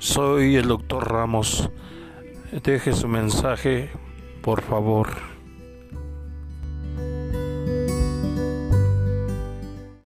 Soy el doctor Ramos. Deje su mensaje, por favor.